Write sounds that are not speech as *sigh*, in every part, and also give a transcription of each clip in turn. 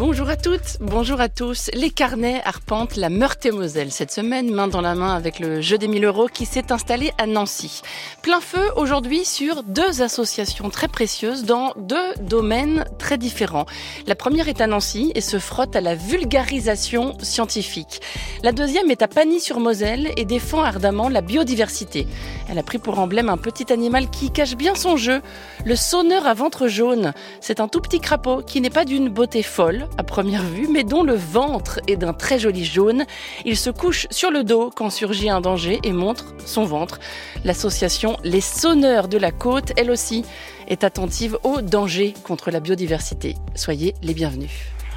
Bonjour à toutes, bonjour à tous. Les carnets arpentent la Meurthe-et-Moselle cette semaine, main dans la main avec le jeu des 1000 euros qui s'est installé à Nancy. Plein feu aujourd'hui sur deux associations très précieuses dans deux domaines très différents. La première est à Nancy et se frotte à la vulgarisation scientifique. La deuxième est à Pagny-sur-Moselle et défend ardemment la biodiversité. Elle a pris pour emblème un petit animal qui cache bien son jeu, le sonneur à ventre jaune. C'est un tout petit crapaud qui n'est pas d'une beauté folle à première vue, mais dont le ventre est d'un très joli jaune. Il se couche sur le dos quand surgit un danger et montre son ventre. L'association Les Sonneurs de la Côte, elle aussi, est attentive aux dangers contre la biodiversité. Soyez les bienvenus.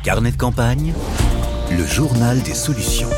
Carnet de campagne, le journal des solutions.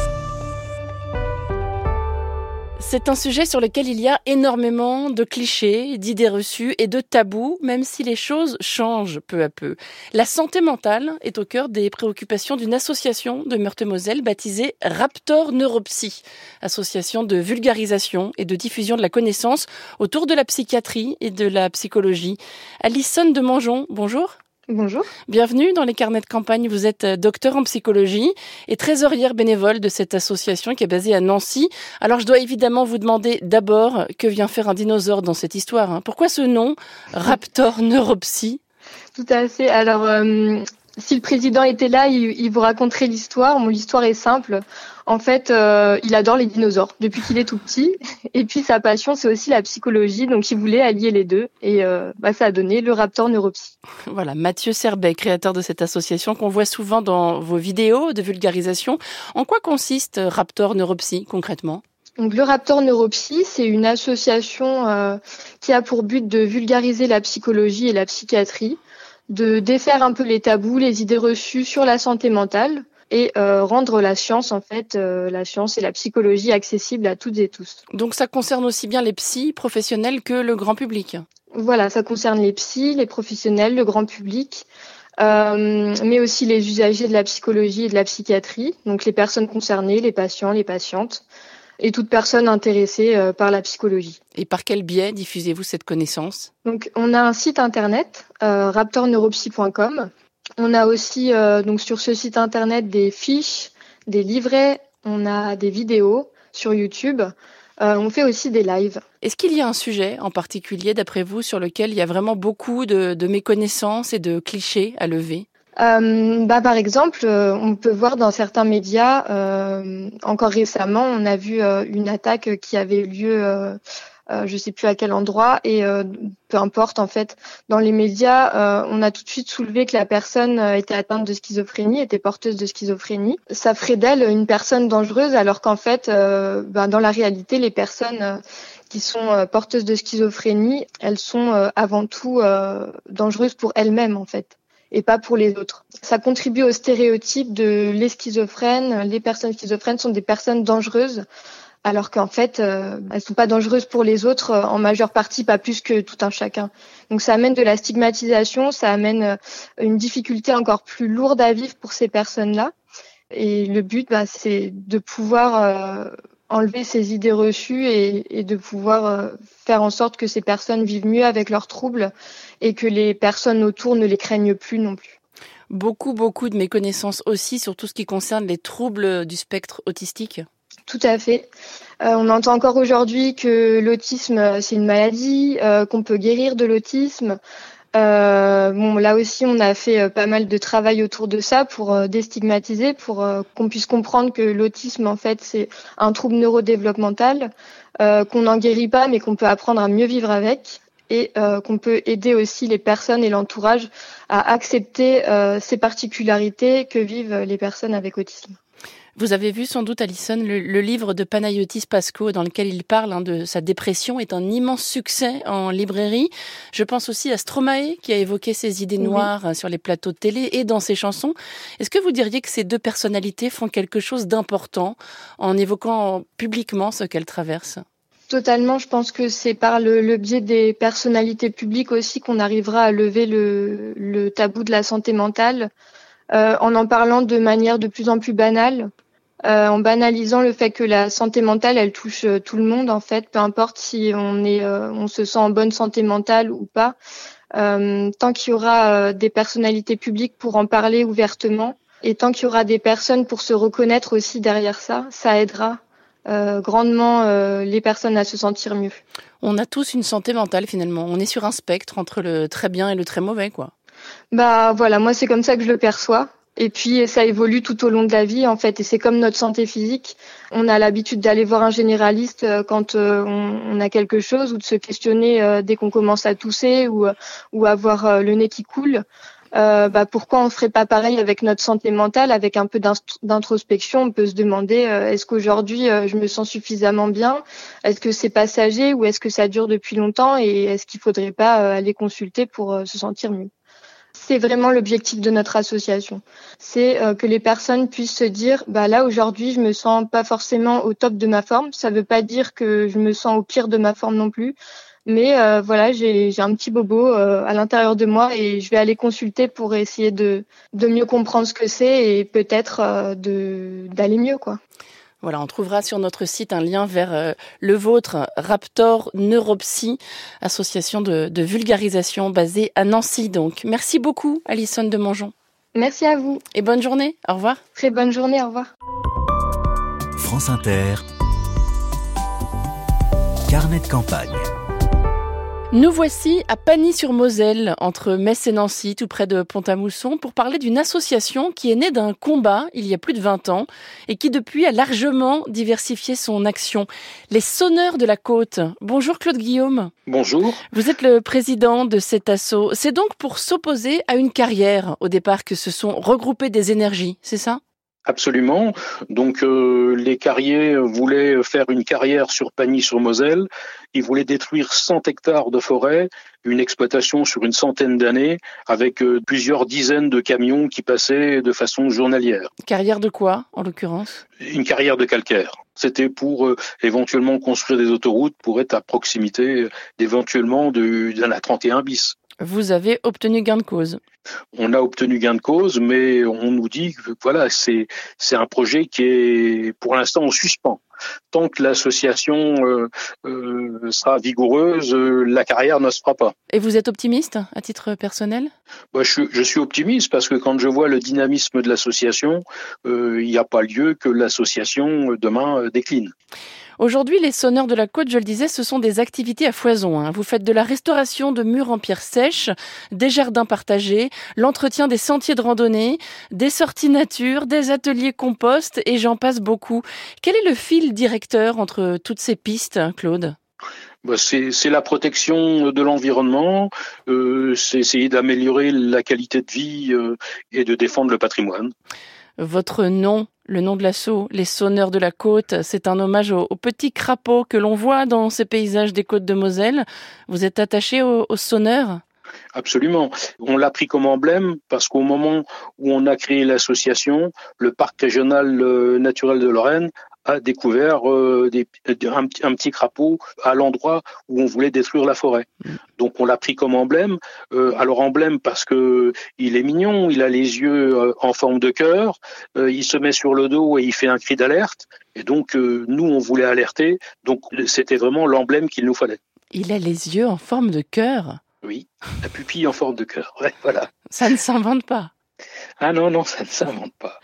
C'est un sujet sur lequel il y a énormément de clichés, d'idées reçues et de tabous, même si les choses changent peu à peu. La santé mentale est au cœur des préoccupations d'une association de Meurthe-Moselle baptisée Raptor Neuropsy, association de vulgarisation et de diffusion de la connaissance autour de la psychiatrie et de la psychologie. Alison de Mangeon, bonjour. Bonjour. Bienvenue dans les carnets de campagne. Vous êtes euh, docteur en psychologie et trésorière bénévole de cette association qui est basée à Nancy. Alors je dois évidemment vous demander d'abord que vient faire un dinosaure dans cette histoire. Hein? Pourquoi ce nom, Raptor Neuropsy? Tout à fait. Alors euh, si le président était là, il, vous raconterait l'histoire. Mon l'histoire est simple. En fait, euh, il adore les dinosaures depuis qu'il est tout petit. Et puis sa passion, c'est aussi la psychologie. Donc il voulait allier les deux. Et euh, bah, ça a donné le Raptor Neuropsy. Voilà, Mathieu Serbet, créateur de cette association qu'on voit souvent dans vos vidéos de vulgarisation. En quoi consiste Raptor Neuropsy concrètement? Donc, le Raptor Neuropsy, c'est une association euh, qui a pour but de vulgariser la psychologie et la psychiatrie de défaire un peu les tabous, les idées reçues sur la santé mentale et euh, rendre la science en fait euh, la science et la psychologie accessibles à toutes et tous. Donc ça concerne aussi bien les psys professionnels que le grand public. Voilà, ça concerne les psys, les professionnels, le grand public. Euh, mais aussi les usagers de la psychologie et de la psychiatrie, donc les personnes concernées, les patients, les patientes et toute personne intéressée euh, par la psychologie. Et par quel biais diffusez-vous cette connaissance? Donc, on a un site internet, euh, raptorneuropsy.com. On a aussi euh, donc sur ce site internet des fiches, des livrets, on a des vidéos sur YouTube. Euh, on fait aussi des lives. Est-ce qu'il y a un sujet en particulier, d'après vous, sur lequel il y a vraiment beaucoup de, de méconnaissances et de clichés à lever? Euh, bah, par exemple, euh, on peut voir dans certains médias, euh, encore récemment, on a vu euh, une attaque qui avait eu lieu, euh, je sais plus à quel endroit, et peu importe en fait, dans les médias, on a tout de suite soulevé que la personne était atteinte de schizophrénie, était porteuse de schizophrénie. Ça ferait d'elle une personne dangereuse, alors qu'en fait, bah, dans la réalité, les personnes qui sont porteuses de schizophrénie, elles sont avant tout dangereuses pour elles-mêmes en fait et pas pour les autres. Ça contribue au stéréotype de les schizophrènes. Les personnes schizophrènes sont des personnes dangereuses, alors qu'en fait, euh, elles sont pas dangereuses pour les autres, euh, en majeure partie, pas plus que tout un chacun. Donc ça amène de la stigmatisation, ça amène euh, une difficulté encore plus lourde à vivre pour ces personnes-là. Et le but, bah, c'est de pouvoir euh, enlever ces idées reçues et, et de pouvoir faire en sorte que ces personnes vivent mieux avec leurs troubles et que les personnes autour ne les craignent plus non plus. Beaucoup, beaucoup de méconnaissances aussi sur tout ce qui concerne les troubles du spectre autistique. Tout à fait. Euh, on entend encore aujourd'hui que l'autisme c'est une maladie, euh, qu'on peut guérir de l'autisme. Euh, bon, là aussi, on a fait euh, pas mal de travail autour de ça pour euh, déstigmatiser, pour qu'on puisse comprendre que l'autisme, en fait, c'est un trouble neurodéveloppemental, qu'on n'en guérit pas, mais qu'on peut apprendre à mieux vivre avec et euh, qu'on peut aider aussi les personnes et l'entourage à accepter euh, ces particularités que vivent les personnes avec autisme. Vous avez vu sans doute, Alison, le, le livre de Panayotis Pasco dans lequel il parle hein, de sa dépression est un immense succès en librairie. Je pense aussi à Stromae qui a évoqué ses idées noires oui. Hein, sur les plateaux de télé et dans ses chansons. Est-ce que vous diriez que ces deux personnalités font quelque chose d'important en évoquant publiquement ce qu'elles traversent? Totalement, je pense que c'est par le, le, biais des personnalités publiques aussi qu'on arrivera à lever le, tabou de la santé mentale, euh, en en parlant de manière de plus en plus banale, en banalisant le fait que la santé mentale, elle touche tout le monde en fait, peu importe si on est, on se sent en bonne santé mentale ou pas. tant qu'il y aura des personnalités publiques pour en parler ouvertement, et tant qu'il y aura des personnes pour se reconnaître aussi derrière ça, ça aidera euh, grandement euh, les personnes à se sentir mieux. On a tous une santé mentale finalement. On est sur un spectre entre le très bien et le très mauvais, quoi. Bah voilà, moi c'est comme ça que je le perçois. Et puis ça évolue tout au long de la vie en fait. Et c'est comme notre santé physique. On a l'habitude d'aller voir un généraliste euh, quand on, a quelque chose ou de se questionner dès qu'on commence à tousser ou, ou avoir le nez qui coule. Euh, bah, pourquoi on ferait pas pareil avec notre santé mentale, avec un peu d'introspection On peut se demander euh, est-ce qu'aujourd'hui euh, je me sens suffisamment bien? Est-ce que c'est passager ou est-ce que ça dure depuis longtemps Et est-ce qu'il faudrait pas aller consulter pour se sentir mieux? C'est vraiment l'objectif de notre association. C'est que les personnes puissent se dire, bah là aujourd'hui, je me sens pas forcément au top de ma forme. Ça veut pas dire que je me sens au pire de ma forme non plus. Mais euh, voilà, j'ai un petit bobo euh, à l'intérieur de moi et je vais aller consulter pour essayer de, de mieux comprendre ce que c'est et peut-être euh, d'aller mieux, quoi. Voilà, on trouvera sur notre site un lien vers le vôtre, Raptor Neuropsy, association de, de, vulgarisation basée à Nancy. Donc, merci beaucoup, Alison de Mongeon. Merci à vous. Et bonne journée. Au revoir. Très bonne journée. Au revoir. France Inter. Carnet de campagne. Nous voici à Pagny-sur-Moselle, entre Metz et Nancy, tout près de Pont-à-Mousson, pour parler d'une association qui est née d'un combat il y a plus de 20 ans et qui depuis a largement diversifié son action. Les Sonneurs de la Côte. Bonjour Claude Guillaume. Bonjour. Vous êtes le président de cet assaut. C'est donc pour s'opposer à une carrière au départ que se sont regroupées des énergies, c'est ça? Absolument. Donc euh, les carriers voulaient faire une carrière sur Pagny-sur-Moselle. Ils voulaient détruire 100 hectares de forêt, une exploitation sur une centaine d'années, avec euh, plusieurs dizaines de camions qui passaient de façon journalière. Carrière de quoi, en l'occurrence? Une carrière de calcaire. C'était pour euh, éventuellement construire des autoroutes pour être à proximité d'éventuellement d'un A31 bis. Vous avez obtenu gain de cause. On a obtenu gain de cause, mais on nous dit que voilà, c'est c'est un projet qui est pour l'instant en suspens. Tant que l'association euh, euh, sera vigoureuse, euh, la carrière ne se fera pas. Et vous êtes optimiste à titre personnel? Bah, je, je, suis optimiste parce que quand je vois le dynamisme de l'association, il n'y a pas lieu que l'association demain décline. Aujourd'hui, les sonneurs de la côte, je le disais, ce sont des activités à foison. Hein. Vous faites de la restauration de murs en pierre sèche, des jardins partagés, l'entretien des sentiers de randonnée, des sorties nature, des ateliers compost et j'en passe beaucoup. Quel est le fil directeur entre toutes ces pistes, Claude? Bah, c'est la protection de l'environnement, euh, c'est essayer d'améliorer la qualité de vie euh, et de défendre le patrimoine. Votre nom, le nom de l'assaut, les sonneurs de la côte, c'est un hommage aux, petits crapauds que l'on voit dans ces paysages des côtes de Moselle. Vous êtes attaché aux, sonneurs? Absolument. On l'a pris comme emblème parce qu'au moment où on a créé l'association, le parc régional euh, naturel de Lorraine a découvert euh, des, un, petit crapaud à l'endroit où on voulait détruire la forêt. Mm. Donc on l'a pris comme emblème. Euh, alors emblème parce que il est mignon, il a les yeux euh, en forme de cœur, il se met sur le dos et il fait un cri d'alerte. Et donc nous on voulait alerter. Donc c'était vraiment l'emblème qu'il nous fallait. Il a les yeux en forme de cœur. Oui, la pupille en forme de cœur. Ouais, voilà. Ça ne s'invente pas. Ah non non, ça ne s'invente pas.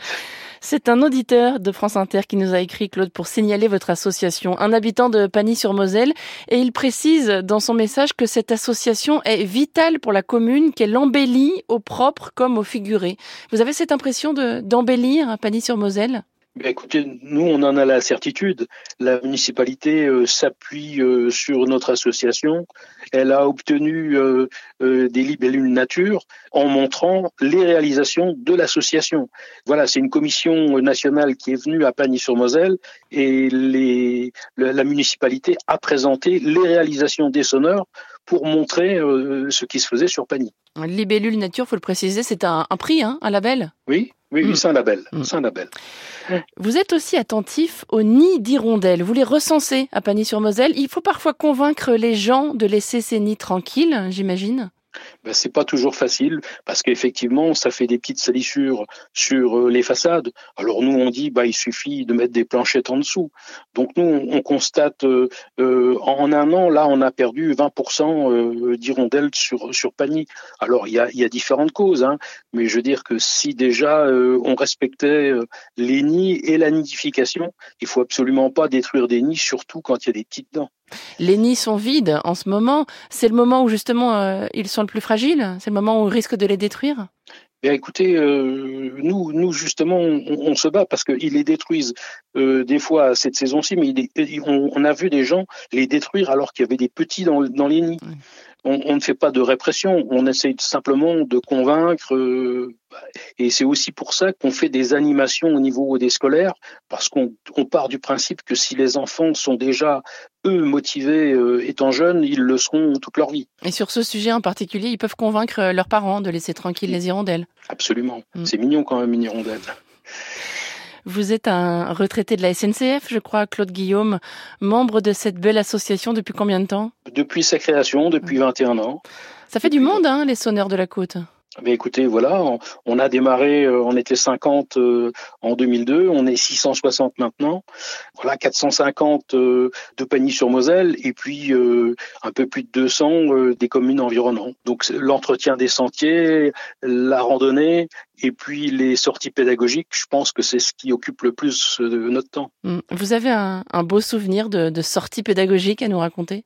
C'est un auditeur de France Inter qui nous a écrit, Claude, pour signaler votre association, un habitant de Pagny-sur-Moselle, et il précise dans son message que cette association est vitale pour la commune, qu'elle embellit au propre comme au figuré. Vous avez cette impression d'embellir Pagny-sur-Moselle Écoutez, nous, on en a la certitude. La municipalité euh, s'appuie euh, sur notre association. Elle a obtenu euh, des libellules nature en montrant les réalisations de l'association. Voilà, c'est une commission nationale qui est venue à Pagny-sur-Moselle et la municipalité a présenté les réalisations des sonneurs pour montrer ce qui se faisait sur Pagny. Libellule nature, faut le préciser, c'est un, un prix, hein, un label. Oui, oui, oui, mm. c'est un label. Mm. C'est un label. Vous êtes aussi attentif aux nids d'hirondelles. Vous les recensez à Pagny-sur-Moselle. Il faut parfois convaincre les gens de laisser ces nids tranquilles, j'imagine. Ben, c'est pas toujours facile parce qu'effectivement ça fait des petites salissures sur euh, les façades. Alors nous on dit bah il suffit de mettre des planchettes en dessous. Donc nous on, constate euh, euh, en un an là on a perdu 20% d'hirondelles sur sur. Alors il y a, y a différentes causes, hein, mais je veux dire que si déjà on respectait les nids et la nidification, il faut absolument pas détruire des nids, surtout quand il y a des petites dents. Les nids sont vides en ce moment. C'est le moment où justement euh, ils sont le plus fragiles? C'est le moment où on risque de les détruire? Bien, écoutez, euh, nous, nous justement, on, se bat parce qu'ils les détruisent euh, des fois cette saison-ci, mais on, a vu des gens les détruire alors qu'il y avait des petits dans, dans les nids on, ne fait pas de répression, on essaye simplement de convaincre. Euh, et c'est aussi pour ça qu'on fait des animations au niveau des scolaires, parce qu'on part du principe que si les enfants sont déjà eux motivés euh, étant jeunes, ils le seront toute leur vie. Et sur ce sujet en particulier, ils peuvent convaincre leurs parents de laisser tranquilles les hirondelles. Absolument. Mm. C'est mignon quand même une hirondelle. Vous êtes un retraité de la SNCF, je crois, Claude Guillaume, membre de cette belle association depuis combien de temps? Depuis sa création, depuis 21 ans. Ça fait du monde, hein, les sonneurs de la côte. Mais écoutez, voilà, on, a démarré, euh, on était 50 euh, en 2002, on est 660 maintenant. Voilà, 450 euh, de Pagny-sur-Moselle et puis un peu plus de 200 des communes environnantes. Donc l'entretien des sentiers, la randonnée et puis les sorties pédagogiques, je pense que c'est ce qui occupe le plus de notre temps. Mmh. Vous avez un, beau souvenir de, de sorties pédagogiques à nous raconter?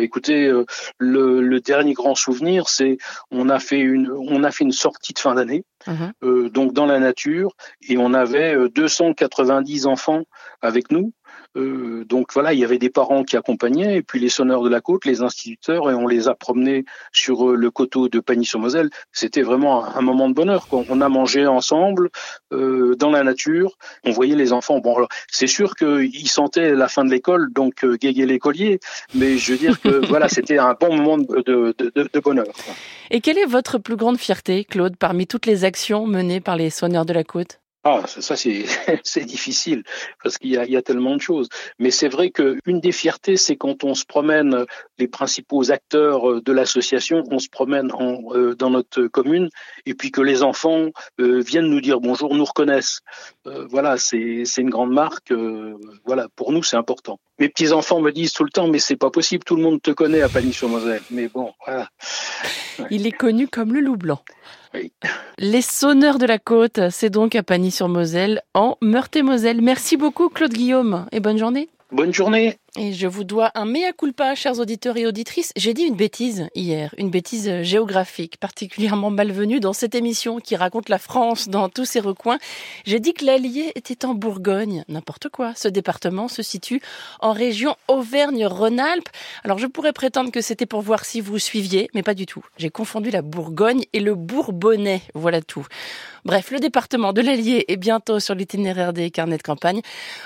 Écoutez, euh, le, dernier grand souvenir, c'est on a fait une on a fait une sortie de fin d'année, mhm. euh, donc dans la nature, et on avait 290 euh, enfants avec nous. Euh, donc voilà, il y avait des parents qui accompagnaient, et puis les sonneurs de la côte, les instituteurs, et on les a promenés sur euh, le coteau de Pagny-sur-Moselle. C'était vraiment un, moment de bonheur. On a mangé ensemble euh, dans la nature. On voyait les enfants. Bon, c'est sûr qu'ils sentaient la fin de l'école, donc euh, l'écolier, mais je veux dire que *laughs* voilà, c'était un bon moment de, de, de, de bonheur. Et quelle est votre plus grande fierté, Claude, parmi toutes les actions menées par les sonneurs de la côte? Ah, ça, *laughs* c'est difficile parce qu'il y, y a, tellement de choses. Mais c'est vrai qu'une des fiertés, c'est quand on se promène, les principaux acteurs euh, de l'association, on se promène en, euh, dans notre commune et puis que les enfants euh, viennent nous dire bonjour, nous reconnaissent. voilà, c'est une grande marque. voilà, pour nous, c'est important. Mes petits enfants me disent tout le temps, mais c'est pas possible, tout le monde te connaît à Pagny-sur-Moselle. Mais bon, voilà. Il est connu comme le loup blanc. Les sonneurs de la côte, c'est donc à Pagny-sur-Moselle, en Meurthe-et-Moselle. Merci beaucoup Claude Guillaume et bonne journée. Bonne journée. Et je vous dois un mea culpa, chers auditeurs et auditrices. J'ai dit une bêtise hier, une bêtise géographique, particulièrement malvenue dans cette émission qui raconte la France dans tous ses recoins. J'ai dit que l'Allier était en Bourgogne. N'importe quoi. Ce département se situe en région Auvergne-Rhône-Alpes. Alors je pourrais prétendre que c'était pour voir si vous suiviez, mais pas du tout. J'ai confondu la Bourgogne et le Bourbonnais. Voilà tout. Bref, le département de l'Allier est bientôt sur l'itinéraire des carnets de campagne.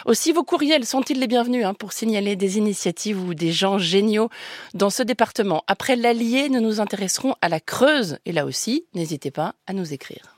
Aussi, vos courriels sont-ils les bienvenus hein, pour signaler des initiatives ou des gens géniaux dans ce département Après l'Allier, nous nous intéresserons à la Creuse. Et là aussi, n'hésitez pas à nous écrire.